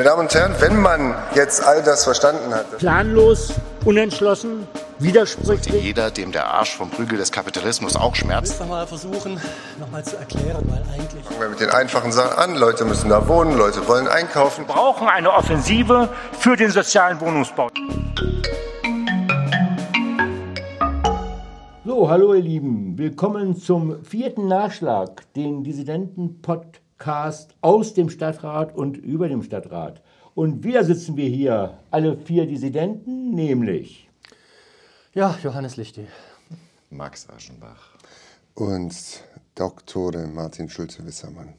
Meine Damen und Herren, wenn man jetzt all das verstanden hat. Planlos, unentschlossen, widersprüchlich. Jeder, dem der Arsch vom Prügel des Kapitalismus auch schmerzt. Ich will mal versuchen, nochmal zu erklären, weil eigentlich. Fangen wir mit den einfachen Sachen an. Leute müssen da wohnen, Leute wollen einkaufen. Wir brauchen eine Offensive für den sozialen Wohnungsbau. So, hallo ihr Lieben, willkommen zum vierten Nachschlag, den Dissidenten-Podcast aus dem Stadtrat und über dem Stadtrat. Und wieder sitzen wir hier, alle vier Dissidenten, nämlich Ja, Johannes Lichti. Max Aschenbach. Und Dr. Martin Schulze-Wissermann.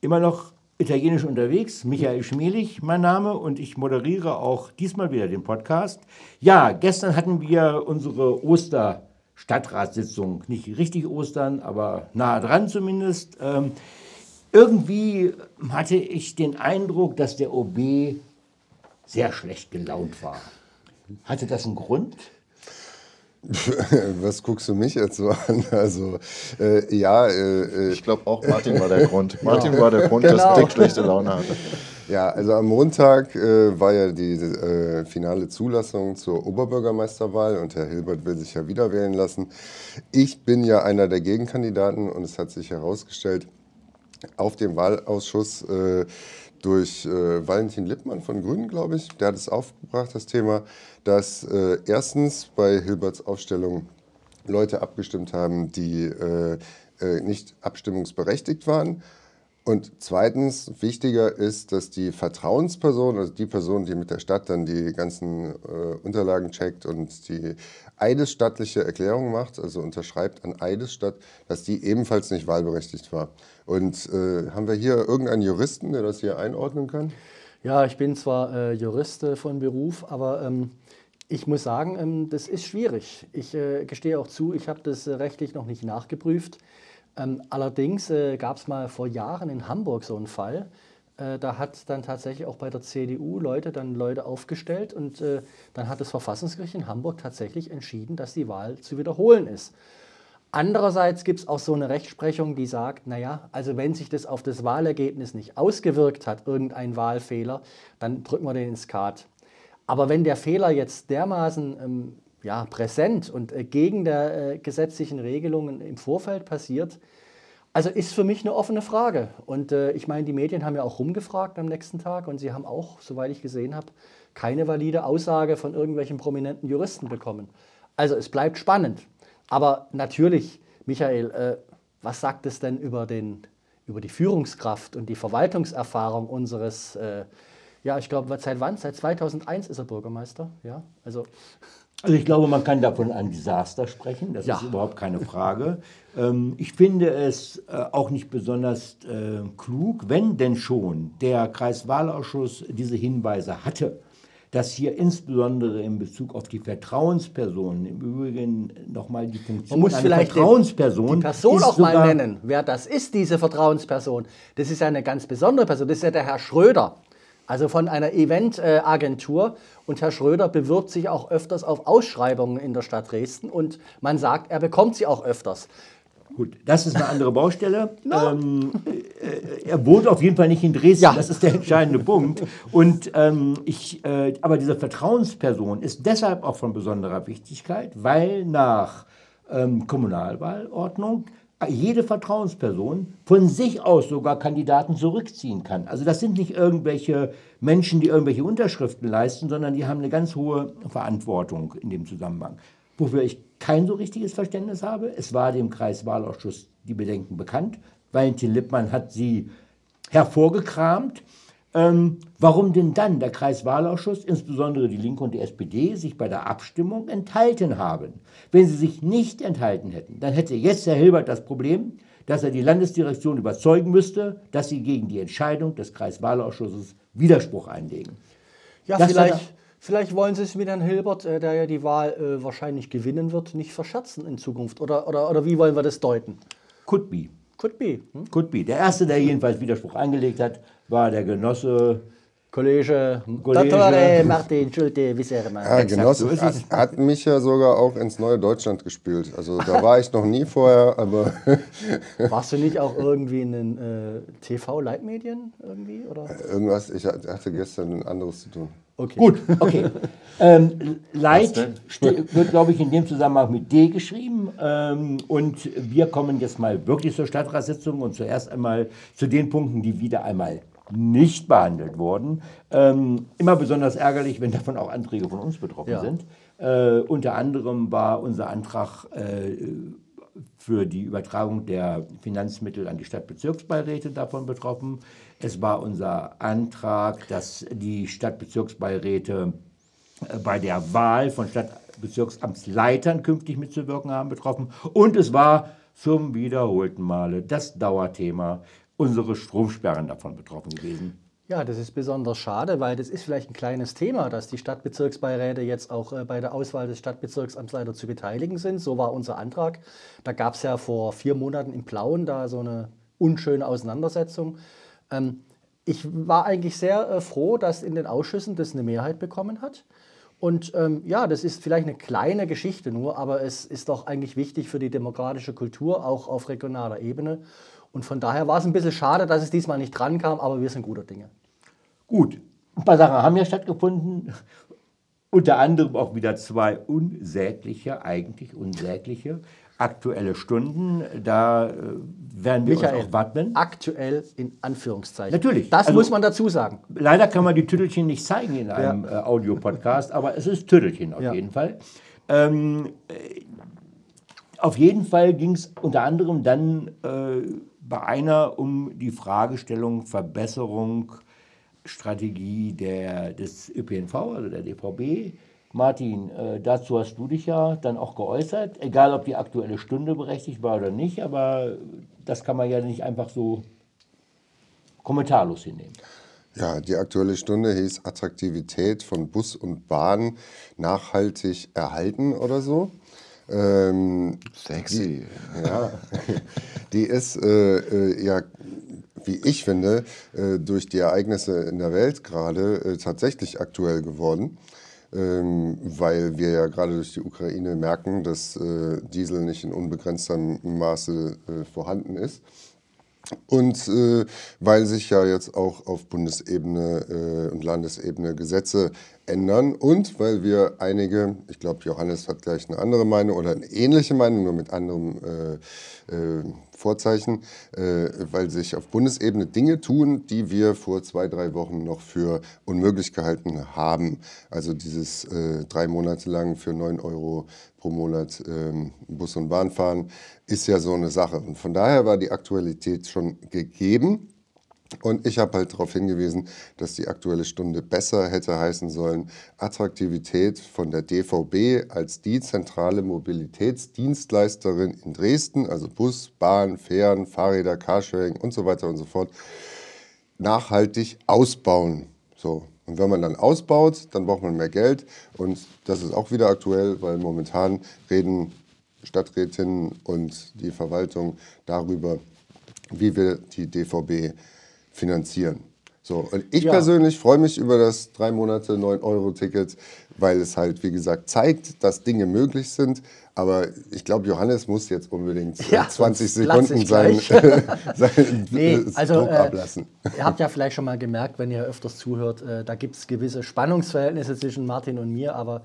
immer noch italienisch unterwegs, Michael Schmelig, mein Name, und ich moderiere auch diesmal wieder den Podcast. Ja, gestern hatten wir unsere Oster-Stadtratssitzung. Nicht richtig Ostern, aber nahe dran zumindest. Irgendwie hatte ich den Eindruck, dass der OB sehr schlecht gelaunt war. Hatte das einen Grund? Was guckst du mich jetzt so an? Also, äh, ja, äh, äh, Ich glaube auch Martin war der Grund. Martin war der Grund, dass Genau. Dick schlechte Laune hatte. ja, also am Montag äh, war ja die äh, finale Zulassung zur Oberbürgermeisterwahl und Herr Hilbert will sich ja wieder wählen lassen. Ich bin ja einer der Gegenkandidaten und es hat sich herausgestellt, auf dem Wahlausschuss äh, durch äh, Valentin Lippmann von Grünen, glaube ich, der hat es aufgebracht, das Thema, dass äh, erstens bei Hilberts Aufstellung Leute abgestimmt haben, die äh, äh, nicht abstimmungsberechtigt waren. Und zweitens, wichtiger ist, dass die Vertrauensperson, also die Person, die mit der Stadt dann die ganzen äh, Unterlagen checkt und die eidesstattliche Erklärung macht, also unterschreibt an Eidesstadt, dass die ebenfalls nicht wahlberechtigt war. Und äh, haben wir hier irgendeinen Juristen, der das hier einordnen kann? Ja, ich bin zwar äh, Jurist von Beruf, aber ähm, ich muss sagen, ähm, das ist schwierig. Ich äh, gestehe auch zu, ich habe das rechtlich noch nicht nachgeprüft. Ähm, allerdings äh, gab es mal vor Jahren in Hamburg so einen Fall. Äh, da hat dann tatsächlich auch bei der CDU Leute dann Leute aufgestellt und äh, dann hat das Verfassungsgericht in Hamburg tatsächlich entschieden, dass die Wahl zu wiederholen ist. Andererseits gibt es auch so eine Rechtsprechung, die sagt, naja, also wenn sich das auf das Wahlergebnis nicht ausgewirkt hat, irgendein Wahlfehler, dann drücken wir den ins Skat. Aber wenn der Fehler jetzt dermaßen ähm, ja, präsent und äh, gegen der äh, gesetzlichen Regelungen im Vorfeld passiert, also ist für mich eine offene Frage. Und äh, ich meine, die Medien haben ja auch rumgefragt am nächsten Tag und sie haben auch, soweit ich gesehen habe, keine valide Aussage von irgendwelchen prominenten Juristen bekommen. Also es bleibt spannend. Aber natürlich, Michael, äh, was sagt es denn über, den, über die Führungskraft und die Verwaltungserfahrung unseres, äh, ja, ich glaube, seit wann? Seit 2001 ist er Bürgermeister. Ja, also Also ich glaube, man kann davon ein Desaster sprechen, das Ja. ist überhaupt keine Frage. Ähm, ich finde es äh, auch nicht besonders äh, klug, wenn denn schon der Kreiswahlausschuss diese Hinweise hatte, dass hier insbesondere in Bezug auf die Vertrauenspersonen, im Übrigen nochmal die Funktion Man muss vielleicht Vertrauensperson, die Person auch mal nennen. Wer das ist, diese Vertrauensperson. Das ist ja eine ganz besondere Person. Das ist ja der Herr Schröder. Also von einer Eventagentur. Und Herr Schröder bewirbt sich auch öfters auf Ausschreibungen in der Stadt Dresden. Und man sagt, er bekommt sie auch öfters. Gut, das ist eine andere Baustelle. Ähm, äh, er wohnt auf jeden Fall nicht in Dresden, Ja. das ist der entscheidende Punkt. Und ähm, ich, äh, aber diese Vertrauensperson ist deshalb auch von besonderer Wichtigkeit, weil nach ähm, Kommunalwahlordnung jede Vertrauensperson von sich aus sogar Kandidaten zurückziehen kann. Also das sind nicht irgendwelche Menschen, die irgendwelche Unterschriften leisten, sondern die haben eine ganz hohe Verantwortung in dem Zusammenhang. Wofür ich kein so richtiges Verständnis habe, es war dem Kreiswahlausschuss die Bedenken bekannt. Valentin Lippmann hat sie hervorgekramt. Ähm, warum denn dann der Kreiswahlausschuss, insbesondere die Linke und die SPD, sich bei der Abstimmung enthalten haben? Wenn sie sich nicht enthalten hätten, dann hätte jetzt Herr Hilbert das Problem, dass er die Landesdirektion überzeugen müsste, dass sie gegen die Entscheidung des Kreiswahlausschusses Widerspruch einlegen. Ja, Das vielleicht, vielleicht wollen Sie es mit Herrn Hilbert, äh, der ja die Wahl äh, wahrscheinlich gewinnen wird, nicht verscherzen in Zukunft. Oder, oder, oder wie wollen wir das deuten? Could be. Could be. Hm? Could be. Der erste, der jedenfalls Widerspruch eingelegt hat, war der Genosse Kollege, Kollege. Dottore Martin Schulte Wissermann. Ja, Genosse so ist hat, es. hat mich ja sogar auch ins neue Deutschland gespült. Also da war ich noch nie vorher, aber Warst du nicht auch irgendwie in den äh, TV-Leitmedien irgendwie? Oder? irgendwas, ich hatte gestern anderes zu tun. Okay. Gut, okay. ähm, ste- wird, glaube ich, in dem Zusammenhang mit D geschrieben. Ähm, und wir kommen jetzt mal wirklich zur Stadtratssitzung und zuerst einmal zu den Punkten, die wieder einmal nicht behandelt wurden. Ähm, immer besonders ärgerlich, wenn davon auch Anträge von uns betroffen Ja. sind. Äh, unter anderem war unser Antrag äh, für die Übertragung der Finanzmittel an die Stadtbezirksbeiräte davon betroffen. Es war unser Antrag, dass die Stadtbezirksbeiräte äh, bei der Wahl von Stadtbezirksamtsleitern künftig mitzuwirken haben betroffen. Und es war zum wiederholten Male das Dauerthema unsere Stromsperren davon betroffen gewesen. Ja, das ist besonders schade, weil das ist vielleicht ein kleines Thema, dass die Stadtbezirksbeiräte jetzt auch äh, bei der Auswahl des Stadtbezirksamtsleiter zu beteiligen sind. So war unser Antrag. Da gab es ja vor vier Monaten im Plauen da so eine unschöne Auseinandersetzung. Ähm, ich war eigentlich sehr äh, froh, dass in den Ausschüssen das eine Mehrheit bekommen hat. Und ähm, ja, das ist vielleicht eine kleine Geschichte nur, aber es ist doch eigentlich wichtig für die demokratische Kultur, auch auf regionaler Ebene. Und von daher war es ein bisschen schade, dass es diesmal nicht drankam, aber wir sind guter Dinge. Gut, ein paar Sachen haben ja stattgefunden. Unter anderem auch wieder zwei unsägliche, eigentlich unsägliche aktuelle Stunden. Da äh, werden wir Michael, uns auch wappnen. aktuell in Anführungszeichen. Natürlich. Das Also- muss man dazu sagen. Leider kann man die Tüttelchen nicht zeigen in einem äh, Audiopodcast, aber es ist Tüttelchen auf Ja. jeden Fall. Ähm, äh, auf jeden Fall ging es unter anderem dann äh, bei einer um die Fragestellung Verbesserung Strategie der, des ÖPNV, also der DVB. Martin, äh, dazu hast du dich ja dann auch geäußert, egal ob die aktuelle Stunde berechtigt war oder nicht, aber das kann man ja nicht einfach so kommentarlos hinnehmen. Ja, die aktuelle Stunde hieß Attraktivität von Bus und Bahn nachhaltig erhalten oder so. Ähm, Sexy. ja, die ist äh, äh, ja, wie ich finde, äh, durch die Ereignisse in der Welt gerade äh, tatsächlich aktuell geworden. Ähm, weil wir ja gerade durch die Ukraine merken, dass äh, Diesel nicht in unbegrenztem Maße äh, vorhanden ist. Und äh, weil sich ja jetzt auch auf Bundesebene äh, und Landesebene Gesetze ändern und weil wir einige, ich glaube, Johannes hat gleich eine andere Meinung oder eine ähnliche Meinung, nur mit anderem äh, Vorzeichen, äh, weil sich auf Bundesebene Dinge tun, die wir vor zwei, drei Wochen noch für unmöglich gehalten haben. Also dieses äh, drei Monate lang für 9 Euro pro Monat ähm, Bus und Bahn fahren, ist ja so eine Sache. Und von daher war die Aktualität schon gegeben. Und ich habe halt darauf hingewiesen, dass die Aktuelle Stunde besser hätte heißen sollen, Attraktivität von der DVB als die zentrale Mobilitätsdienstleisterin in Dresden, also Bus, Bahn, Fähren, Fahrräder, Carsharing und so weiter und so fort, nachhaltig ausbauen. So. Und wenn man dann ausbaut, dann braucht man mehr Geld. Und das ist auch wieder aktuell, weil momentan reden Stadträtinnen und die Verwaltung darüber, wie wir die DVB finanzieren. So, und ich Ja. persönlich freue mich über das drei Monate 9-Euro-Ticket, weil es halt, wie gesagt, zeigt, dass Dinge möglich sind. Aber ich glaube, Johannes muss jetzt unbedingt äh, Ja, 20 sonst platz Sekunden sein, sein Nee, also Druck äh, ablassen. ihr habt ja vielleicht schon mal gemerkt, wenn ihr öfters zuhört, äh, da gibt es gewisse Spannungsverhältnisse zwischen Martin und mir, aber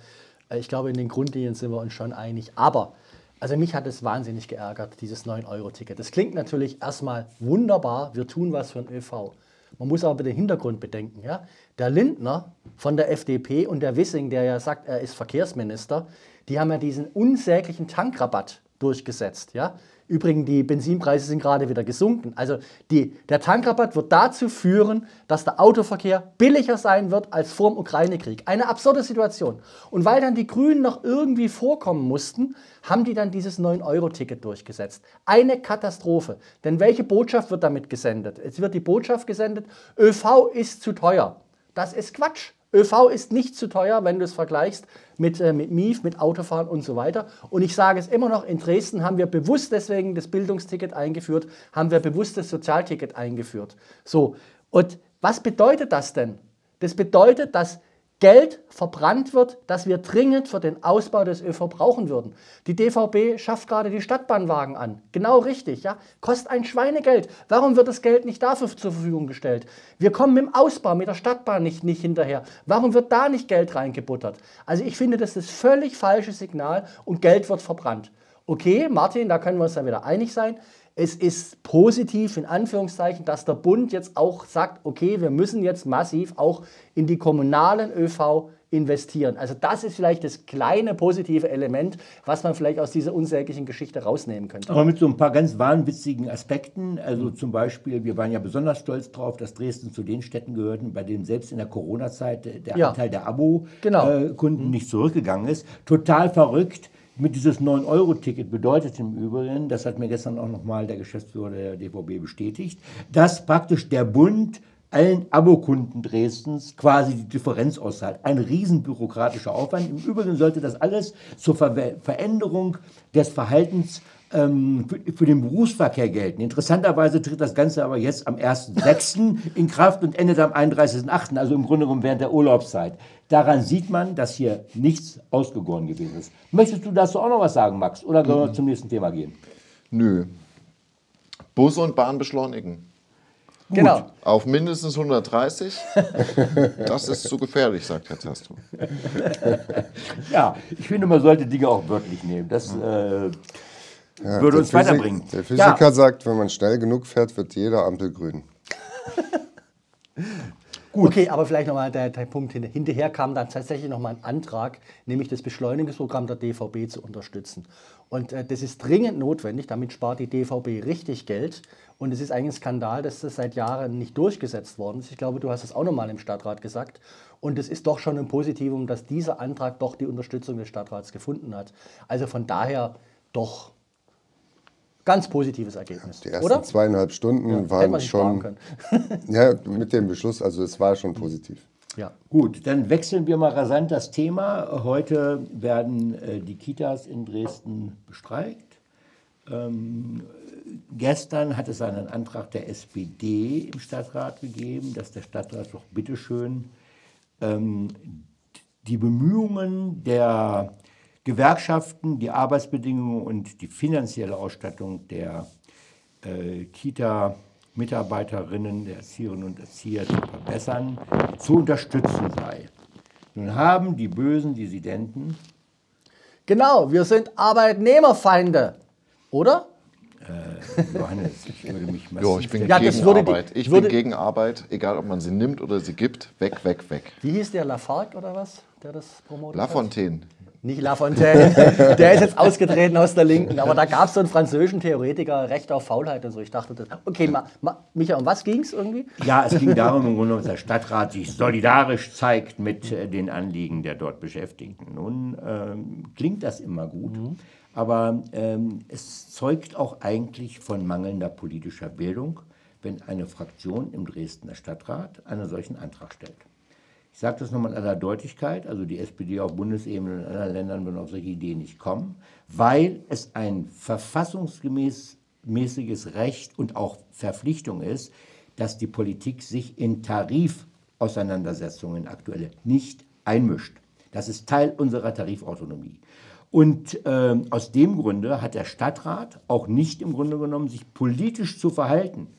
äh, ich glaube, in den Grundlinien sind wir uns schon einig. Aber, also mich hat es wahnsinnig geärgert, dieses 9-Euro-Ticket. Das klingt natürlich erstmal wunderbar, wir tun was für den ÖV. Man muss aber den Hintergrund bedenken. Ja? Der Lindner von der FDP und der Wissing, der ja sagt, er ist Verkehrsminister, die haben ja diesen unsäglichen Tankrabatt durchgesetzt. Ja? Übrigens, die Benzinpreise sind gerade wieder gesunken. Also die, der Tankrabatt wird dazu führen, dass der Autoverkehr billiger sein wird als vor dem Ukraine-Krieg. Eine absurde Situation. Und weil dann die Grünen noch irgendwie vorkommen mussten, haben die dann dieses 9-Euro-Ticket durchgesetzt. Eine Katastrophe. Denn welche Botschaft wird damit gesendet? Es wird die Botschaft gesendet, ÖV ist zu teuer. Das ist Quatsch. ÖV ist nicht zu teuer, wenn du es vergleichst mit, äh, mit MIF, mit Autofahren und so weiter. Und ich sage es immer noch, in Dresden haben wir bewusst deswegen das Bildungsticket eingeführt, haben wir bewusst das Sozialticket eingeführt. So, und was bedeutet das denn? Das bedeutet, dass Geld verbrannt wird, das wir dringend für den Ausbau des ÖV brauchen würden. Die DVB schafft gerade die Stadtbahnwagen an. Genau richtig, ja. Kostet ein Schweinegeld. Warum wird das Geld nicht dafür zur Verfügung gestellt? Wir kommen mit dem Ausbau, mit der Stadtbahn nicht, nicht hinterher. Warum wird da nicht Geld reingebuttert? Also ich finde, das ist das völlig falsche Signal und Geld wird verbrannt. Okay, Martin, da können wir uns dann wieder einig sein. Es ist positiv, in Anführungszeichen, dass der Bund jetzt auch sagt, okay, wir müssen jetzt massiv auch in die kommunalen ÖV investieren. Also das ist vielleicht das kleine positive Element, was man vielleicht aus dieser unsäglichen Geschichte rausnehmen könnte. Aber mit so ein paar ganz wahnwitzigen Aspekten. Also zum Beispiel, wir waren ja besonders stolz drauf, dass Dresden zu den Städten gehörten, bei denen selbst in der Corona-Zeit der Ja. Anteil der Abo-Kunden Genau. nicht zurückgegangen ist. Total verrückt. Mit dieses 9-Euro-Ticket bedeutet im Übrigen, das hat mir gestern auch nochmal der Geschäftsführer der DVB bestätigt, dass praktisch der Bund allen Abokunden Dresdens quasi die Differenz auszahlt. Ein riesen bürokratischer Aufwand. Im Übrigen sollte das alles zur Ver Veränderung des Verhaltens ähm, für, für den Berufsverkehr gelten. Interessanterweise tritt das Ganze aber jetzt am 1.6. in Kraft und endet am 31.8., also im Grunde genommen während der Urlaubszeit. Daran sieht man, dass hier nichts ausgegoren gewesen ist. Möchtest du dazu auch noch was sagen, Max? Oder können wir zum nächsten Thema gehen? Nö. Bus und Bahn beschleunigen. Genau. Auf mindestens 130. Das ist zu gefährlich, sagt Herr Tasto. Ja, ich finde, man sollte Dinge auch wörtlich nehmen. Das äh, Ja, würde der uns Physik- weiterbringen. Der Physiker Ja. sagt, wenn man schnell genug fährt, wird jede Ampel grün. Okay, aber vielleicht nochmal der, der Punkt hin- hinterher kam dann tatsächlich nochmal ein Antrag, nämlich das Beschleunigungsprogramm der DVB zu unterstützen. Und äh, das ist dringend notwendig, damit spart die DVB richtig Geld. Und es ist eigentlich ein Skandal, dass das seit Jahren nicht durchgesetzt worden ist. Ich glaube, du hast es auch nochmal im Stadtrat gesagt. Und es ist doch schon ein Positivum, dass dieser Antrag doch die Unterstützung des Stadtrats gefunden hat. Also von daher doch ganz positives Ergebnis. Die ersten oder? zweieinhalb Stunden Hätte waren schon. können. Ja, mit dem Beschluss, also es war schon positiv. Ja. Gut, dann wechseln wir mal rasant das Thema. Heute werden äh, die Kitas in Dresden bestreikt. Ähm, gestern hat es einen Antrag der SPD im Stadtrat gegeben, dass der Stadtrat doch bitteschön ähm, die Bemühungen der Gewerkschaften, die Arbeitsbedingungen und die finanzielle Ausstattung der äh, Kita-Mitarbeiterinnen, der Erzieherinnen und Erzieher zu verbessern, zu unterstützen sei. Nun haben die bösen Dissidenten, Genau, wir sind Arbeitnehmerfeinde. Oder? Johannes, ich würde mich massiv Ja, ich bin Ja, das gegen würde die- Arbeit. Ich würde- bin gegen Arbeit, egal ob man sie nimmt oder sie gibt. Weg, weg, weg. Wie hieß der Lafargue oder was, der das promotet hat? Nicht Lafontaine. der ist jetzt ausgetreten aus der Linken. Aber da gab es so einen französischen Theoretiker, Recht auf Faulheit und so. Ich dachte, das, okay, ma, ma, Micha, um was ging es irgendwie? Ja, es ging darum, im Grunde, dass der Stadtrat sich solidarisch zeigt mit äh, den Anliegen der dort Beschäftigten. Nun ähm, klingt das immer gut, aber ähm, es zeugt auch eigentlich von mangelnder politischer Bildung, wenn eine Fraktion im Dresdner Stadtrat einen solchen Antrag stellt. Ich sage das nochmal in aller Deutlichkeit, also die SPD auf Bundesebene und in anderen Ländern würden auf solche Ideen nicht kommen, weil es ein verfassungsgemäß mäßiges Recht und auch Verpflichtung ist, dass die Politik sich in Tarifauseinandersetzungen aktuelle nicht einmischt. Das ist Teil unserer Tarifautonomie. Und ähm, aus dem Grunde hat der Stadtrat auch nicht im Grunde genommen, sich politisch zu verhalten, äh,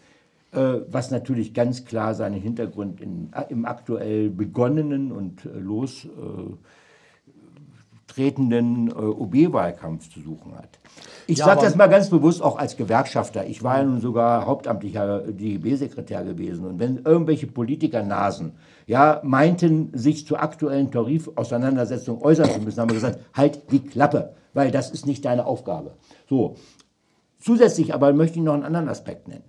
was natürlich ganz klar seinen Hintergrund in, im aktuell begonnenen und äh, lostretenden äh, OB-Wahlkampf zu suchen hat. Ich Ja, sage das mal ganz bewusst auch als Gewerkschafter. Ich war ja nun sogar hauptamtlicher DGB-Sekretär gewesen. Und wenn irgendwelche Politikernasen ja, meinten, sich zur aktuellen Tarifauseinandersetzung äußern zu müssen, haben wir gesagt, halt die Klappe, weil das ist nicht deine Aufgabe. So. Zusätzlich aber möchte ich noch einen anderen Aspekt nennen.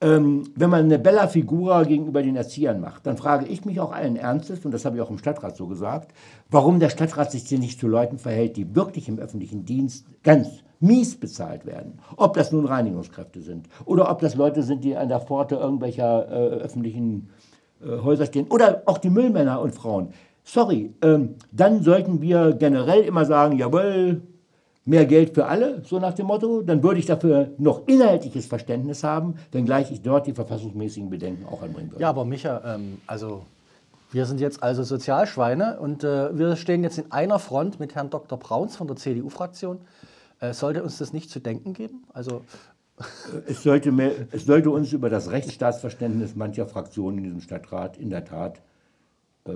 Ähm, wenn man eine Bella Figura gegenüber den Erziehern macht, dann frage ich mich auch allen Ernstes, und das habe ich auch im Stadtrat so gesagt, warum der Stadtrat sich hier nicht zu Leuten verhält, die wirklich im öffentlichen Dienst ganz mies bezahlt werden. Ob das nun Reinigungskräfte sind oder ob das Leute sind, die an der Pforte irgendwelcher äh, öffentlichen äh, Häuser stehen oder auch die Müllmänner und Frauen. Sorry, ähm, dann sollten wir generell immer sagen, jawohl, mehr Geld für alle, so nach dem Motto, dann würde ich dafür noch inhaltliches Verständnis haben, wenngleich ich dort die verfassungsmäßigen Bedenken auch anbringen würde. Ja, aber Micha, ähm, also Wir sind jetzt also Sozialschweine und äh, wir stehen jetzt in einer Front mit Herrn Dr. Brauns von der CDU-Fraktion. Äh, sollte uns das nicht zu denken geben? Also Es sollte, mehr, es sollte uns über das Rechtsstaatsverständnis mancher Fraktionen in diesem Stadtrat in der Tat äh,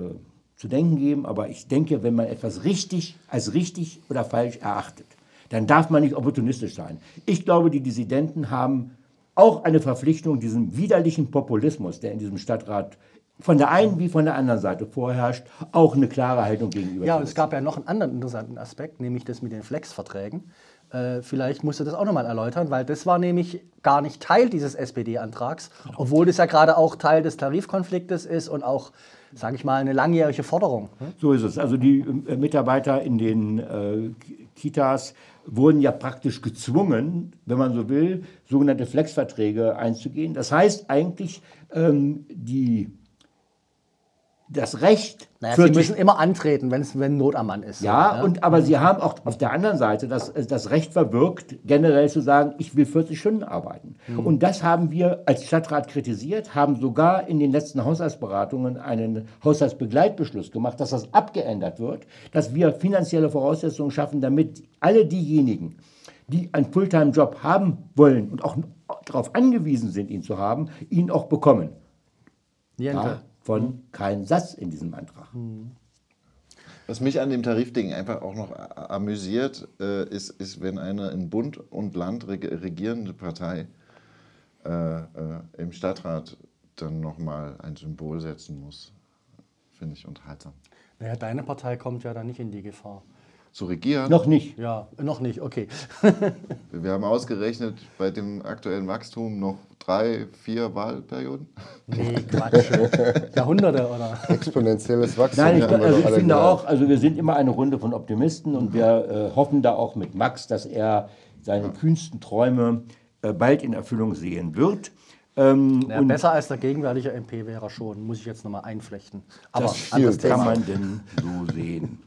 zu denken geben. Aber ich denke, wenn man etwas richtig als richtig oder falsch erachtet, dann darf man nicht opportunistisch sein. Ich glaube, die Dissidenten haben auch eine Verpflichtung, diesem widerlichen Populismus, der in diesem Stadtrat von der einen wie von der anderen Seite vorherrscht, auch eine klare Haltung gegenüber. ja, und es gab ja noch einen anderen interessanten Aspekt, nämlich das mit den Flex-Verträgen. Äh, vielleicht musst du das auch nochmal erläutern, weil das war nämlich gar nicht Teil dieses SPD-Antrags, obwohl das ja gerade auch Teil des Tarifkonfliktes ist und auch, sage ich mal, eine langjährige Forderung. So ist es. Also die äh, Mitarbeiter in den äh, Kitas wurden ja praktisch gezwungen, wenn man so will, sogenannte Flexverträge einzugehen. Das heißt eigentlich, ähm, die, das Recht Naja, für sie müssen immer antreten, wenn es wenn Not am Mann ist. ja, So, und aber sie haben auch auf der anderen Seite das, das Recht verwirkt, generell zu sagen, ich will 40 Stunden arbeiten. Und das haben wir als Stadtrat kritisiert, haben sogar in den letzten Haushaltsberatungen einen Haushaltsbegleitbeschluss gemacht, dass das abgeändert wird, dass wir finanzielle Voraussetzungen schaffen, damit alle diejenigen, die einen Fulltime-Job haben wollen und auch darauf angewiesen sind, ihn zu haben, ihn auch bekommen. Niente. Davon kein Satz in diesem Antrag. Was mich an dem Tarifding einfach auch noch amüsiert, äh, ist, ist, wenn eine in Bund und Land reg regierende Partei äh, äh, im Stadtrat dann nochmal ein Symbol setzen muss. Finde ich unterhaltsam. Naja, deine Partei kommt ja da nicht in die Gefahr. Zu regieren, Noch nicht. Ja, noch nicht, okay. wir haben ausgerechnet, bei dem aktuellen Wachstum noch drei, vier Wahlperioden. Nee, Quatsch. Jahrhunderte, oder? Exponentielles Wachstum. Nein, ich, also ich finde gelernt. auch, also wir sind immer eine Runde von Optimisten und wir äh, hoffen da auch mit Max, dass er seine kühnsten Träume äh, bald in Erfüllung sehen wird. Ähm, Ja, und besser als der gegenwärtige MP wäre er schon, muss ich jetzt nochmal einflechten. Aber das anderes kann Thema. man denn so sehen.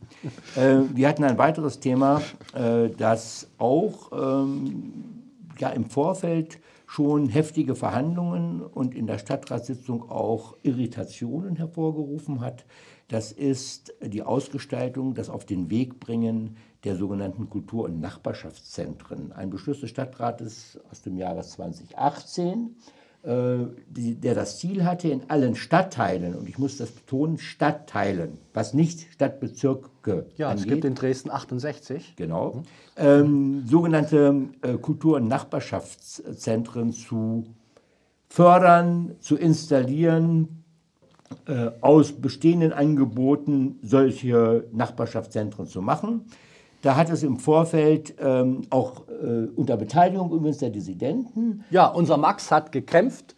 äh, wir hatten ein weiteres Thema, äh, das auch ähm, ja, im Vorfeld schon heftige Verhandlungen und in der Stadtratssitzung auch Irritationen hervorgerufen hat. Das ist die Ausgestaltung, das auf den Weg bringen der sogenannten Kultur- und Nachbarschaftszentren. Ein Beschluss des Stadtrates aus dem Jahre 2018 äh, die, der das Ziel hatte, in allen Stadtteilen, und ich muss das betonen, Stadtteilen, was nicht Stadtbezirke Ja, es angeht, gibt in Dresden 68. genau, ähm, sogenannte äh, Kultur- und Nachbarschaftszentren zu fördern, zu installieren, äh, aus bestehenden Angeboten solche Nachbarschaftszentren zu machen. Da hat es im Vorfeld ähm, auch äh, unter Beteiligung übrigens der Dissidenten Ja, unser Max hat gekämpft.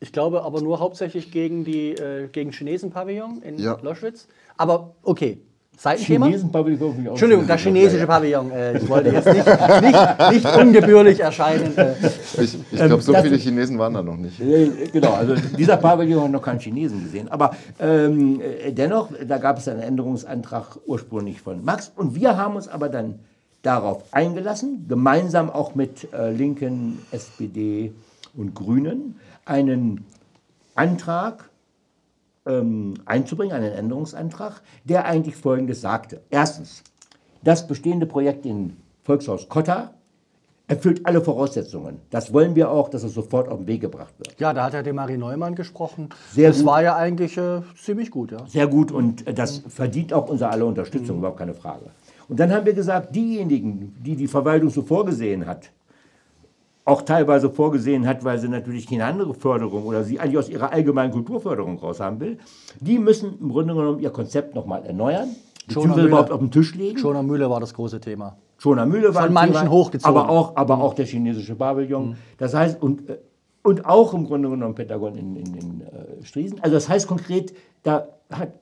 Ich glaube aber nur hauptsächlich gegen die äh, gegen Chinesen-Pavillon in Ja. Loschwitz. Aber okay, Seitenthema. Entschuldigung, schön. der chinesische Pavillon. Äh, ich wollte jetzt nicht, nicht, nicht ungebührlich erscheinen. Äh, Ich, ich glaube, so das- viele Chinesen waren da noch nicht. Äh, Genau, also dieser Pavillon hat noch keinen Chinesen gesehen. Aber ähm, äh, dennoch, da gab es einen Änderungsantrag ursprünglich von Max. Und wir haben uns aber dann darauf eingelassen, gemeinsam auch mit äh, Linken, SPD und Grünen, einen Antrag ähm, einzubringen, einen Änderungsantrag, der eigentlich Folgendes sagte. Erstens, das bestehende Projekt in Volkshaus Kotta erfüllt alle Voraussetzungen. Das wollen wir auch, dass es sofort auf den Weg gebracht wird. ja, da hat ja die Marie Neumann gesprochen. Sehr das gut. war ja eigentlich äh, ziemlich gut, ja. Sehr gut und äh, das verdient auch unsere aller Unterstützung, überhaupt keine Frage. Und dann haben wir gesagt, diejenigen, die die Verwaltung so vorgesehen hat, auch teilweise vorgesehen hat, weil sie natürlich keine andere Förderung oder sie eigentlich aus ihrer allgemeinen Kulturförderung raus haben will, die müssen im Grunde genommen ihr Konzept nochmal erneuern, beziehungsweise Mühle. überhaupt auf den Tisch legen. Schoner Mühle war das große Thema. Schoner Mühle war Von manchen Thema, hochgezogen. Aber auch, aber auch der chinesische Pavillon. Das heißt, und, äh, und auch im Grunde genommen Pentagon in, in, in äh, Striesen. Also das heißt konkret, da hat,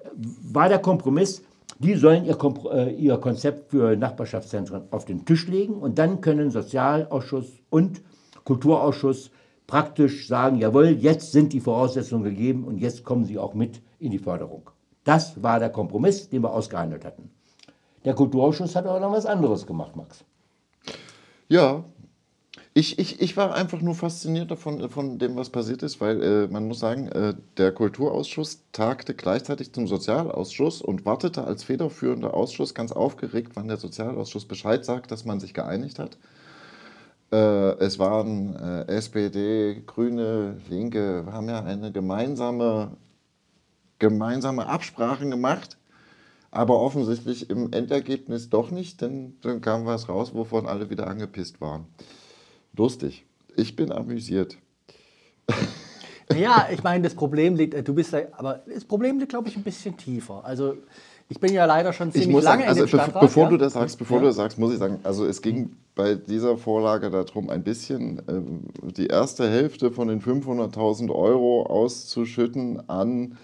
war der Kompromiss, die sollen ihr, Kompro- äh, ihr Konzept für Nachbarschaftszentren auf den Tisch legen und dann können Sozialausschuss und Kulturausschuss praktisch sagen, jawohl, jetzt sind die Voraussetzungen gegeben und jetzt kommen sie auch mit in die Förderung. Das war der Kompromiss, den wir ausgehandelt hatten. Der Kulturausschuss hat aber noch was anderes gemacht, Max. Ja, Ich, ich, ich war einfach nur fasziniert davon, von dem, was passiert ist, weil äh, man muss sagen, äh, der Kulturausschuss tagte gleichzeitig zum Sozialausschuss und wartete als federführender Ausschuss ganz aufgeregt, wann der Sozialausschuss Bescheid sagt, dass man sich geeinigt hat. Äh, es waren äh, SPD, Grüne, Linke, wir haben ja eine gemeinsame, gemeinsame Absprachen gemacht, aber offensichtlich im Endergebnis doch nicht, denn dann kam was raus, wovon alle wieder angepisst waren. Lustig. Ich bin amüsiert. Ja, ich meine, das Problem liegt, äh, du bist da, aber das Problem liegt, glaube ich, ein bisschen tiefer. Also ich bin ja leider schon ziemlich Ich muss lange sagen, also in dem Stadtrat. bevor ja? du das sagst, bevor Ja. du das sagst, muss ich sagen, also es ging bei dieser Vorlage darum, ein bisschen ähm, die erste Hälfte von den 500.000 Euro auszuschütten an,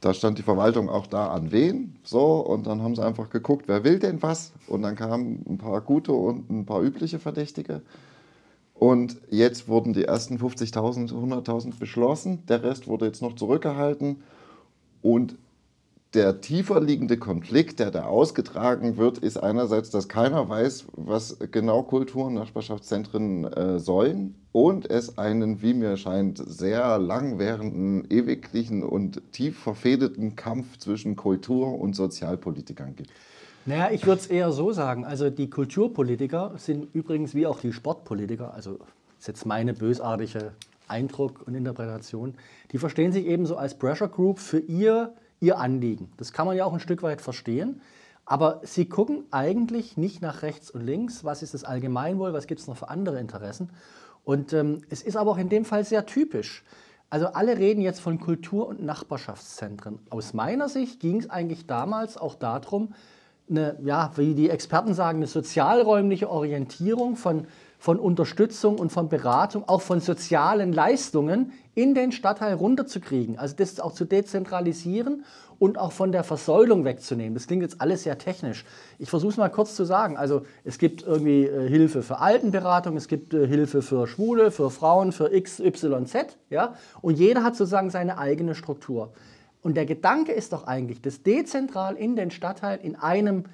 da stand die Verwaltung auch da, an wen, so, und dann haben sie einfach geguckt, wer will denn was, und dann kamen ein paar gute und ein paar übliche Verdächtige. Und jetzt wurden die ersten 50.000, 100.000 beschlossen, der Rest wurde jetzt noch zurückgehalten. Und der tiefer liegende Konflikt, der da ausgetragen wird, ist einerseits, dass keiner weiß, was genau Kultur- und Nachbarschaftszentren äh, sollen und es einen, wie mir scheint, sehr langwährenden, ewiglichen und tief verfehdeten Kampf zwischen Kultur- und Sozialpolitikern gibt. Naja, ich würde es eher so sagen. Also die Kulturpolitiker sind übrigens wie auch die Sportpolitiker, also ist jetzt meine bösartige Eindruck und Interpretation, die verstehen sich eben so als Pressure Group für ihr, ihr Anliegen. Das kann man ja auch ein Stück weit verstehen. Aber sie gucken eigentlich nicht nach rechts und links, was ist das Allgemeinwohl, was gibt es noch für andere Interessen. Und ähm, es ist aber auch in dem Fall sehr typisch. Also alle reden jetzt von Kultur- und Nachbarschaftszentren. Aus meiner Sicht ging es eigentlich damals auch darum, eine, ja, wie die Experten sagen, eine sozialräumliche Orientierung von, von Unterstützung und von Beratung, auch von sozialen Leistungen in den Stadtteil runterzukriegen. Also das auch zu dezentralisieren und auch von der Versäulung wegzunehmen. Das klingt jetzt alles sehr technisch. Ich versuche es mal kurz zu sagen. Also es gibt irgendwie äh, Hilfe für Altenberatung, es gibt äh, Hilfe für Schwule, für Frauen, für X, Y, Z. Ja? Und jeder hat sozusagen seine eigene Struktur. Und der Gedanke ist doch eigentlich, das dezentral in den Stadtteil in einem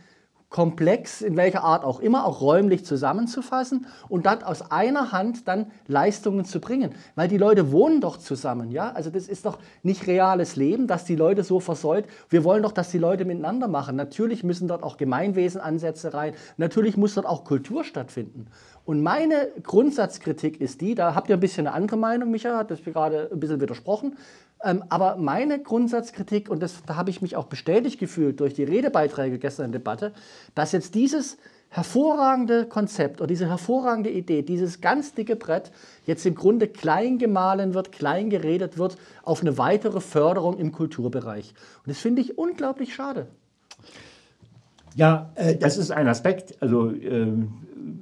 Komplex, in welcher Art auch immer, auch räumlich zusammenzufassen und dann aus einer Hand dann Leistungen zu bringen. Weil die Leute wohnen doch zusammen, ja? Also das ist doch nicht reales Leben, dass die Leute so versäult. Wir wollen doch, dass die Leute miteinander machen. Natürlich müssen dort auch Gemeinwesenansätze rein. Natürlich muss dort auch Kultur stattfinden. Und meine Grundsatzkritik ist die, da habt ihr ein bisschen eine andere Meinung, Micha, hat das gerade ein bisschen widersprochen. Ähm, aber meine Grundsatzkritik, und das, da habe ich mich auch bestätigt gefühlt durch die Redebeiträge gestern in der Debatte, dass jetzt dieses hervorragende Konzept oder diese hervorragende Idee, dieses ganz dicke Brett jetzt im Grunde klein gemahlen wird, klein geredet wird auf eine weitere Förderung im Kulturbereich. Und das finde ich unglaublich schade. Ja, äh, das ist ein Aspekt. Also ähm,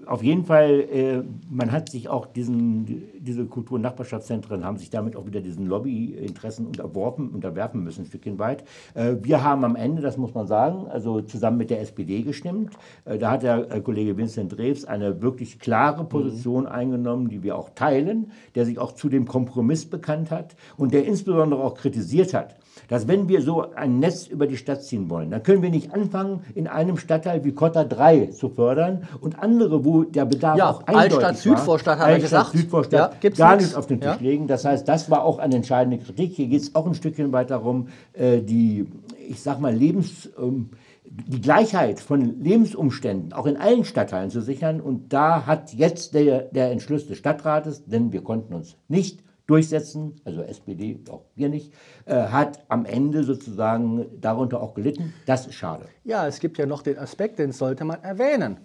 auf jeden Fall, äh, man hat sich auch diesen, diese Kultur- und Nachbarschaftszentren haben sich damit auch wieder diesen Lobbyinteressen unterworfen, unterwerfen müssen, ein Stückchen weit. Äh, wir haben am Ende, das muss man sagen, also zusammen mit der SPD gestimmt. Äh, da hat der äh, Kollege Vincent Drews eine wirklich klare Position eingenommen, die wir auch teilen, der sich auch zu dem Kompromiss bekannt hat und der insbesondere auch kritisiert hat, dass wenn wir so ein Netz über die Stadt ziehen wollen, dann können wir nicht anfangen, in einem Stadtteil wie Kotter 3 zu fördern und andere, wo der Bedarf Ja, auch eindeutig Altstadt, war, Südvorstadt, haben wir Altstadt, gesagt. Südvorstadt, Ja, gar nix. nicht auf den Tisch Ja. legen. Das heißt, das war auch eine entscheidende Kritik. Hier geht es auch ein Stückchen weit darum, äh, die, ich sag mal, Lebens... ähm, die Gleichheit von Lebensumständen auch in allen Stadtteilen zu sichern. Und da hat jetzt der, der Entschluss des Stadtrates, denn wir konnten uns nicht durchsetzen, also SPD, auch wir nicht, äh, hat am Ende sozusagen darunter auch gelitten. Das ist schade. Ja, es gibt ja noch den Aspekt, den sollte man erwähnen.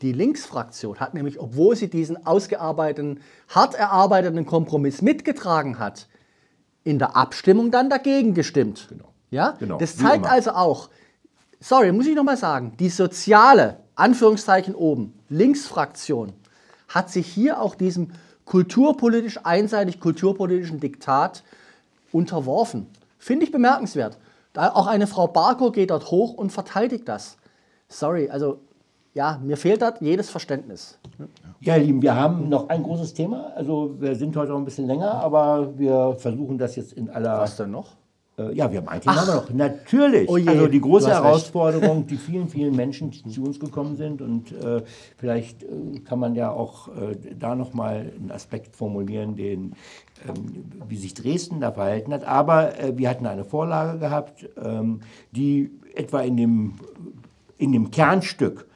Die Linksfraktion hat nämlich, obwohl sie diesen ausgearbeiteten, hart erarbeiteten Kompromiss mitgetragen hat, in der Abstimmung dann dagegen gestimmt. Ja? Genau, Das zeigt also auch, sorry, muss ich nochmal sagen, die soziale, Anführungszeichen oben, Linksfraktion hat sich hier auch diesem kulturpolitisch einseitig kulturpolitischen Diktat unterworfen. Finde ich bemerkenswert. Da auch eine Frau Barko geht dort hoch und verteidigt das. Sorry, also ja, mir fehlt dort jedes Verständnis. Ja, ihr Lieben, wir haben noch ein großes Thema. Also wir sind heute noch ein bisschen länger, aber wir versuchen das jetzt in aller Was denn noch? Äh, ja, wir haben ein Thema haben wir noch. Natürlich. Oh also die große. Herausforderung, die vielen, vielen Menschen, die zu uns gekommen sind. Und äh, vielleicht äh, kann man ja auch äh, da nochmal einen Aspekt formulieren, den, ähm, wie sich Dresden da verhalten hat. Aber äh, wir hatten eine Vorlage gehabt, ähm, die etwa in dem, in dem Kernstück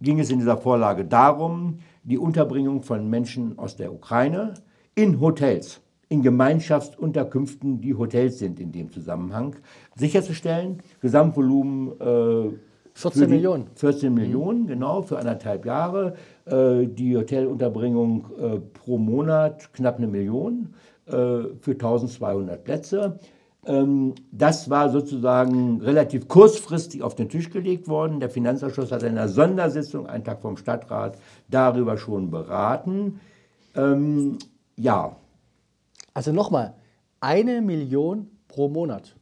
ging es in dieser Vorlage darum, die Unterbringung von Menschen aus der Ukraine in Hotels, in Gemeinschaftsunterkünften, die Hotels sind in dem Zusammenhang, sicherzustellen. Gesamtvolumen äh, 14 für die- Millionen. 14 Millionen, genau, für anderthalb Jahre. Äh, die Hotelunterbringung äh, pro Monat knapp eine Million äh, für 1200 Plätze. Ähm, das war sozusagen relativ kurzfristig auf den Tisch gelegt worden. Der Finanzausschuss hat in einer Sondersitzung, einen Tag vom Stadtrat, darüber schon beraten. Ähm, ja, Also nochmal, eine Million pro Monat.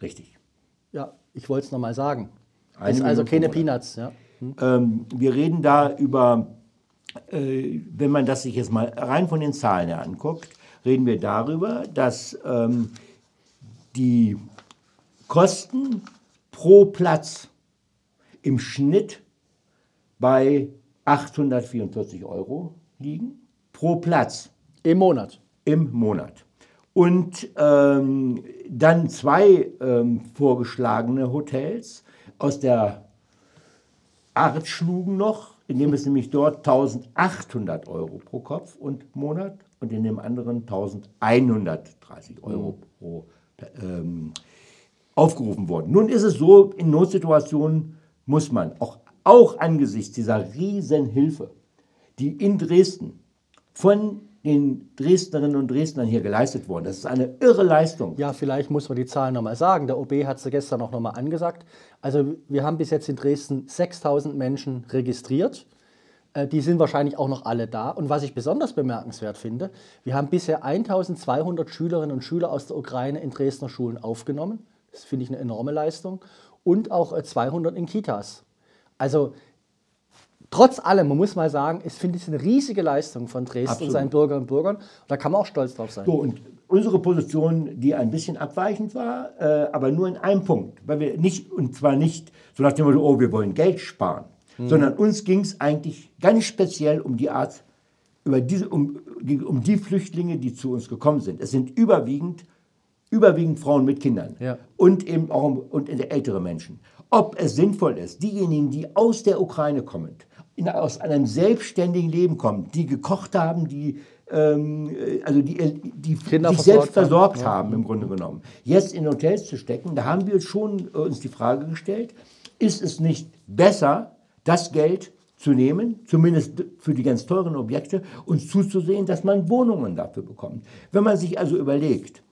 richtig. Ja, ich wollte es nochmal sagen. Eine ist also keine. Peanuts. Ja. Ähm, wir reden da über, äh, wenn man das sich jetzt mal rein von den Zahlen her anguckt, reden wir darüber, dass ähm, die Kosten pro Platz im Schnitt bei 844 Euro liegen. Pro Platz Im Monat. Im Monat. Und ähm, dann zwei ähm, vorgeschlagene Hotels aus der Art schlugen noch, indem es nämlich dort 1800 Euro pro Kopf und Monat und in dem anderen 1130 Euro pro ähm, aufgerufen wurden. Nun ist es so, in Notsituationen muss man auch, auch angesichts dieser Riesenhilfe, die in Dresden von den Dresdnerinnen und Dresdnern hier geleistet worden. Das ist eine irre Leistung. Ja, vielleicht muss man die Zahlen nochmal sagen. Der OB hat sie gestern auch nochmal angesagt. Also wir haben bis jetzt in Dresden 6000 Menschen registriert. Äh, Die sind wahrscheinlich auch noch alle da. Und was ich besonders bemerkenswert finde, wir haben bisher 1200 Schülerinnen und Schüler aus der Ukraine in Dresdner Schulen aufgenommen. Das finde ich eine enorme Leistung. Und auch äh, 200 in Kitas. Also trotz allem, man muss mal sagen, ich finde es eine riesige Leistung von Dresden und Absolut. seinen Bürgerinnen und Bürgern. Und da kann man auch stolz drauf sein. So, und unsere Position, die ein bisschen abweichend war, äh, aber nur in einem Punkt, weil wir nicht, und zwar nicht so nach dem Motto, oh, wir wollen Geld sparen, sondern uns ging es eigentlich ganz speziell um die Art, über diese, um, um die Flüchtlinge, die zu uns gekommen sind. Es sind überwiegend, überwiegend Frauen mit Kindern Ja. und eben auch und ältere Menschen. Ob es sinnvoll ist, diejenigen, die aus der Ukraine kommen, in, aus einem selbstständigen Leben kommen, die gekocht haben, die, ähm, äh, also die, die Kinder sich versorgt selbst haben. versorgt haben, im Grunde genommen, jetzt in Hotels zu stecken, da haben wir uns schon äh, uns die Frage gestellt, ist es nicht besser, das Geld zu nehmen, zumindest für die ganz teuren Objekte, und zuzusehen, dass man Wohnungen dafür bekommt. Wenn man sich also überlegt,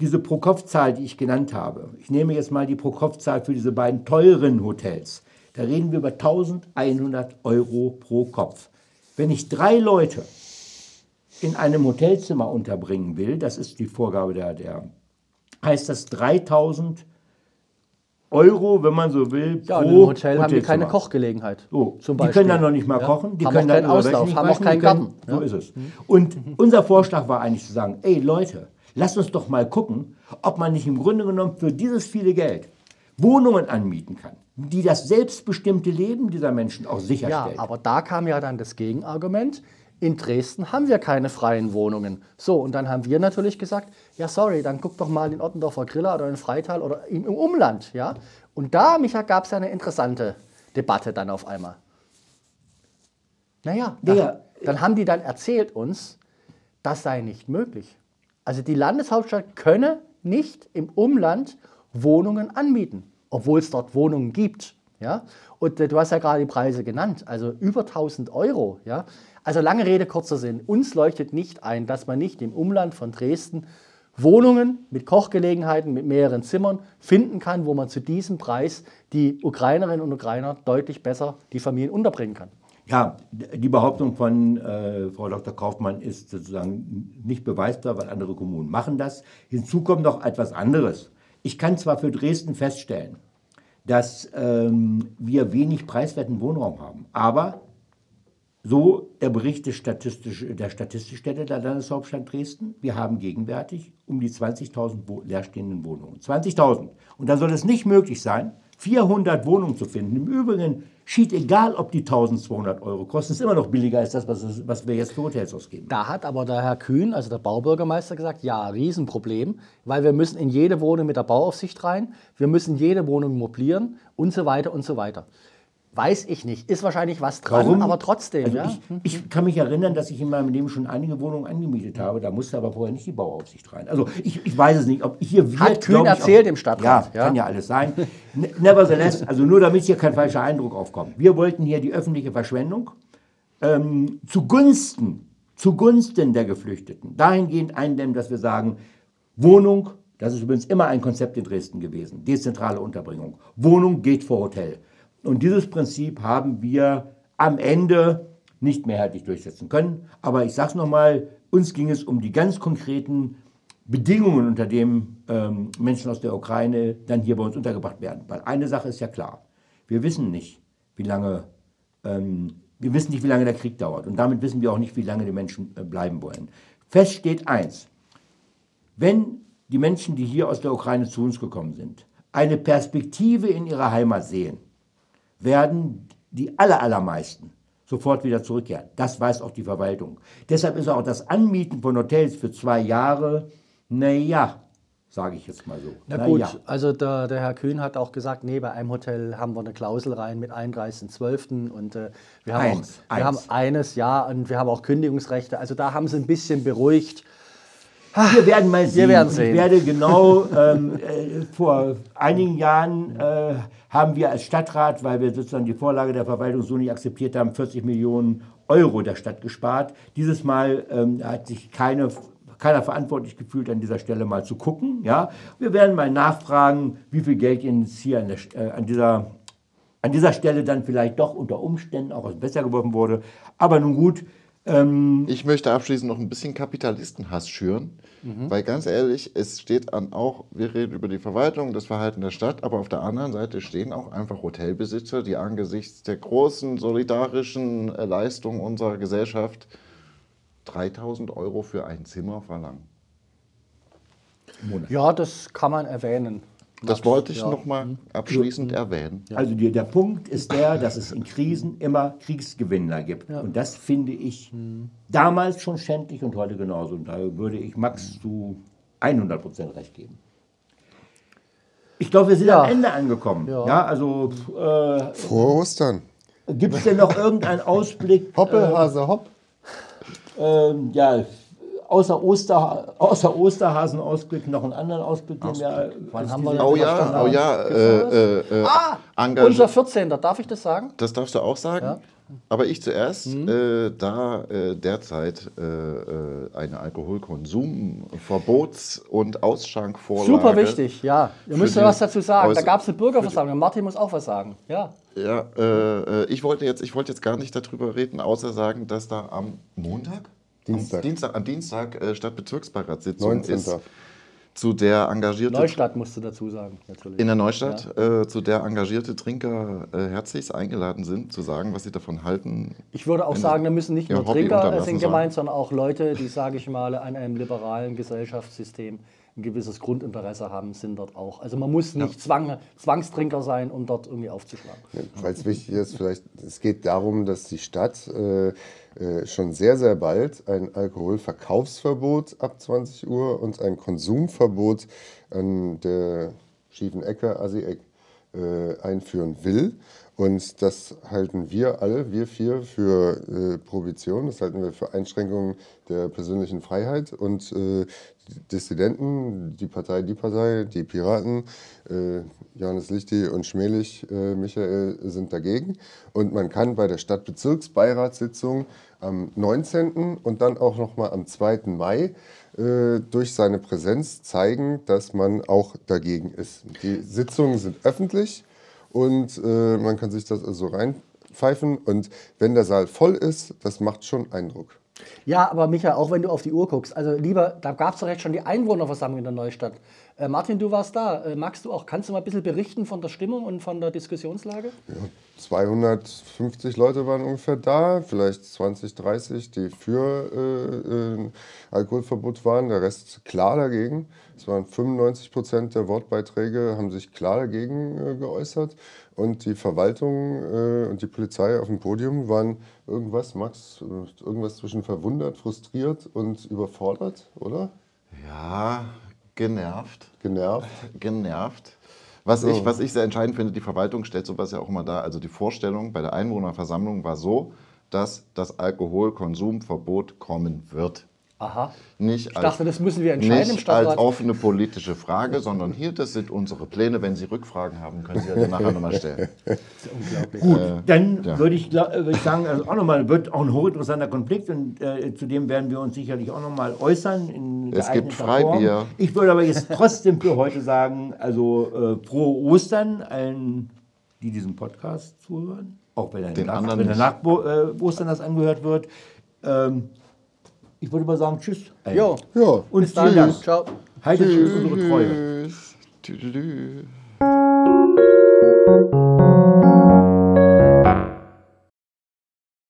diese Pro-Kopf-Zahl, die ich genannt habe, ich nehme jetzt mal die Pro-Kopf-Zahl für diese beiden teuren Hotels, da reden wir über 1100 Euro pro Kopf. Wenn ich drei Leute in einem Hotelzimmer unterbringen will, das ist die Vorgabe der, der heißt das 3000 Euro, wenn man so will, Ja, pro im Hotel haben die keine Kochgelegenheit. So, zum die Beispiel. können dann noch nicht mal Ja. kochen, die haben können auch dann keinen über Auslauf, Wäsche haben nicht auch keinen die Garten. können- So Ja. ist es. Und unser Vorschlag war eigentlich zu sagen, ey Leute, lasst uns doch mal gucken, ob man nicht im Grunde genommen für dieses viele Geld Wohnungen anmieten kann, die das selbstbestimmte Leben dieser Menschen auch Ja, sicherstellen. aber da kam ja dann das Gegenargument. In Dresden haben wir keine freien Wohnungen. So, und dann haben wir natürlich gesagt, ja sorry, dann guck doch mal in Ottendorfer Griller oder in Freital oder im, im Umland. Ja? Und da, Micha, gab es ja eine interessante Debatte dann auf einmal. Naja, dann, Ja. dann haben die dann erzählt uns, das sei nicht möglich. Also die Landeshauptstadt könne nicht im Umland Wohnungen anmieten, obwohl es dort Wohnungen gibt. Ja? Und äh, du hast ja gerade die Preise genannt, also über 1000 Euro. Ja? Also lange Rede, kurzer Sinn. Uns leuchtet nicht ein, dass man nicht im Umland von Dresden Wohnungen mit Kochgelegenheiten, mit mehreren Zimmern finden kann, wo man zu diesem Preis die Ukrainerinnen und Ukrainer deutlich besser die Familien unterbringen kann. Ja, die Behauptung von äh, Frau Dr. Kaufmann ist sozusagen nicht beweisbar, weil andere Kommunen machen das. Hinzu kommt noch etwas anderes. Ich kann zwar für Dresden feststellen, dass ähm, wir wenig preiswerten Wohnraum haben, aber So der Bericht des Statistisch, der Statistikstelle der Landeshauptstadt Dresden. Wir haben gegenwärtig um die 20.000 wo- leerstehenden Wohnungen. 20.000. Und da soll es nicht möglich sein, 400 Wohnungen zu finden. Im Übrigen schied egal, ob die 1200 Euro kosten, ist immer noch billiger als das, was, was wir jetzt für Hotels ausgeben. Da hat aber der Herr Kühn, also der Baubürgermeister, gesagt, ja, Riesenproblem, weil wir müssen in jede Wohnung mit der Bauaufsicht rein, wir müssen jede Wohnung mobilieren und so weiter und so weiter. Weiß ich nicht. Ist wahrscheinlich was dran, Warum? aber trotzdem. Also ja. ich, ich kann mich erinnern, dass ich in meinem Leben schon einige Wohnungen angemietet habe. Da musste aber vorher nicht die Bauaufsicht rein. Also ich, ich weiß es nicht, ob hier wird, Hat Kühn ich, erzählt auch- im Stadtrat, Ja, ja. kann ja alles sein. Ne- Nevertheless, also nur damit hier kein falscher Eindruck aufkommt. Wir wollten hier die öffentliche Verschwendung ähm, zugunsten, zugunsten der Geflüchteten dahingehend eindämmen, dass wir sagen, Wohnung, das ist übrigens immer ein Konzept in Dresden gewesen, dezentrale Unterbringung. Wohnung geht vor Hotel. Und dieses Prinzip haben wir am Ende nicht mehrheitlich durchsetzen können. Aber ich sage es nochmal, uns ging es um die ganz konkreten Bedingungen, unter denen ähm, Menschen aus der Ukraine dann hier bei uns untergebracht werden. Weil eine Sache ist ja klar, wir wissen nicht, wie lange, ähm, wir wissen nicht, wie lange der Krieg dauert. Und damit wissen wir auch nicht, wie lange die Menschen äh, bleiben wollen. Fest steht eins, wenn die Menschen, die hier aus der Ukraine zu uns gekommen sind, eine Perspektive in ihrer Heimat sehen, werden die aller, allermeisten sofort wieder zurückkehren. Das weiß auch die Verwaltung. Deshalb ist auch das Anmieten von Hotels für zwei Jahre, naja, sage ich jetzt mal so. Na gut, also der, der Herr Kühn hat auch gesagt, nee, bei einem Hotel haben wir eine Klausel rein mit 31.12. und äh, wir, haben, Eins, auch, wir eins. haben eines, ja, und wir haben auch Kündigungsrechte. Also da haben sie ein bisschen beruhigt. Wir werden mal sehen. werden Und sehen. Ich werde genau, ähm, äh, vor einigen Jahren äh, haben wir als Stadtrat, weil wir sozusagen die Vorlage der Verwaltung so nicht akzeptiert haben, 40 Millionen Euro der Stadt gespart. Dieses Mal ähm, hat sich keine, keiner verantwortlich gefühlt, an dieser Stelle mal zu gucken. Ja? Wir werden mal nachfragen, wie viel Geld jetzt hier an, der, äh, an dieser an dieser Stelle dann vielleicht doch unter Umständen auch aus dem Besser geworfen wurde. Aber nun gut, Ich möchte abschließend noch ein bisschen Kapitalistenhass schüren, weil ganz ehrlich, es steht an auch, wir reden über die Verwaltung, das Verhalten der Stadt, aber auf der anderen Seite stehen auch einfach Hotelbesitzer, die angesichts der großen solidarischen äh, Leistung unserer Gesellschaft 3000 Euro für ein Zimmer verlangen. Ja, das kann man erwähnen. Das wollte ich Ja. noch mal abschließend erwähnen. Also die, der Punkt ist der, dass es in Krisen immer Kriegsgewinner gibt. Und das finde ich damals schon schändlich und heute genauso. Und da würde ich Max zu 100 Prozent recht geben. Ich glaube, wir sind Ja. am Ende angekommen. Ja. also äh, Frohe Ostern. gibt es denn noch irgendeinen Ausblick? Hoppelhase, hopp. Ähm, ja, außer, Oster, außer Osterhasen-Ausblick noch einen anderen Ausblick, den wir. Wann haben wir denn Oh ja, oh ja, äh, äh, äh, engagiert- Unser 14. Darf ich das sagen? Das darfst du auch sagen. Aber ich zuerst, äh, da äh, derzeit äh, äh, eine Alkoholkonsumverbots- und Ausschankvorlage. Super wichtig, ja. Ihr müsst ja was dazu sagen. Da gab es eine Bürgerversammlung. Martin muss auch was sagen. Ja. Ja, äh, äh, ich wollte jetzt, ich wollte jetzt gar nicht darüber reden, außer sagen, dass da am Montag, Dienstag. am Dienstag, am Dienstag äh, Stadtbezirksbeiratssitzung 19. ist, zu der engagierte Neustadt musst du dazu sagen, natürlich. in der Neustadt, äh, zu der engagierte Trinker äh, herzlichst eingeladen sind, zu sagen, was sie davon halten. Ich würde auch sagen, da müssen nicht nur Hobby Trinker sind gemeint, sondern auch Leute, die, sage ich mal, an einem liberalen Gesellschaftssystem ein gewisses Grundinteresse haben, sind dort auch. Also man muss nicht Zwang, Zwangstrinker sein, um dort irgendwie aufzuschlagen. Weil es wichtig ist, vielleicht, es geht darum, dass die Stadt äh, schon sehr, sehr bald ein Alkoholverkaufsverbot ab 20 Uhr und ein Konsumverbot an der schiefen Ecke, Assi-Eck, äh, einführen will. Und das halten wir alle, wir vier, für äh, Prohibition, das halten wir für Einschränkungen der persönlichen Freiheit. Und äh, Dissidenten, die Partei, die Partei, die Piraten, äh, Johannes Lichti und Schmelig, äh, Michael, sind dagegen. Und man kann bei der Stadtbezirksbeiratssitzung am 19. und dann auch nochmal am 2. Mai äh, durch seine Präsenz zeigen, dass man auch dagegen ist. Die Sitzungen sind öffentlich und äh, man kann sich das also reinpfeifen. Und wenn der Saal voll ist, das macht schon Eindruck. Ja, aber Micha, auch wenn du auf die Uhr guckst, also lieber, da gab es doch jetzt schon die Einwohnerversammlung in der Neustadt. Äh, Martin, du warst da. Äh, magst du auch, kannst du mal ein bisschen berichten von der Stimmung und von der Diskussionslage? 250 Leute waren ungefähr da, vielleicht 20, 30, die für äh, äh, Alkoholverbot waren, der Rest klar dagegen. Es waren 95 Prozent der Wortbeiträge, haben sich klar dagegen äh, geäußert. Und die Verwaltung äh, und die Polizei auf dem Podium waren irgendwas, Max, irgendwas zwischen verwundert, frustriert und überfordert, oder? Ja, genervt. Genervt. genervt. Was, ich, was ich sehr entscheidend finde, die Verwaltung stellt sowas ja auch immer dar. Also die Vorstellung bei der Einwohnerversammlung war so, dass das Alkoholkonsumverbot kommen wird. Aha. Nicht Ich dachte, das müssen wir entscheiden im nicht Stadtrat. als offene politische Frage, sondern hier, das sind unsere Pläne. Wenn Sie Rückfragen haben, können Sie ja nachher nochmal stellen. Gut, dann ja. würde ich, äh, würde ich sagen, also auch nochmal, wird auch ein hochinteressanter Konflikt und äh, zu dem werden wir uns sicherlich auch nochmal äußern. In Es gibt Freibier. Form. Ich würde aber jetzt trotzdem für heute sagen, also äh, frohe Ostern allen, die diesem Podcast zuhören, auch wenn er nach, wenn er nach äh, Ostern das angehört wird. Ähm, ich würde mal sagen, tschüss. Jo, Ja, Und bis dann. Dank. Ciao. Haltet unsere Treue. Tschüss.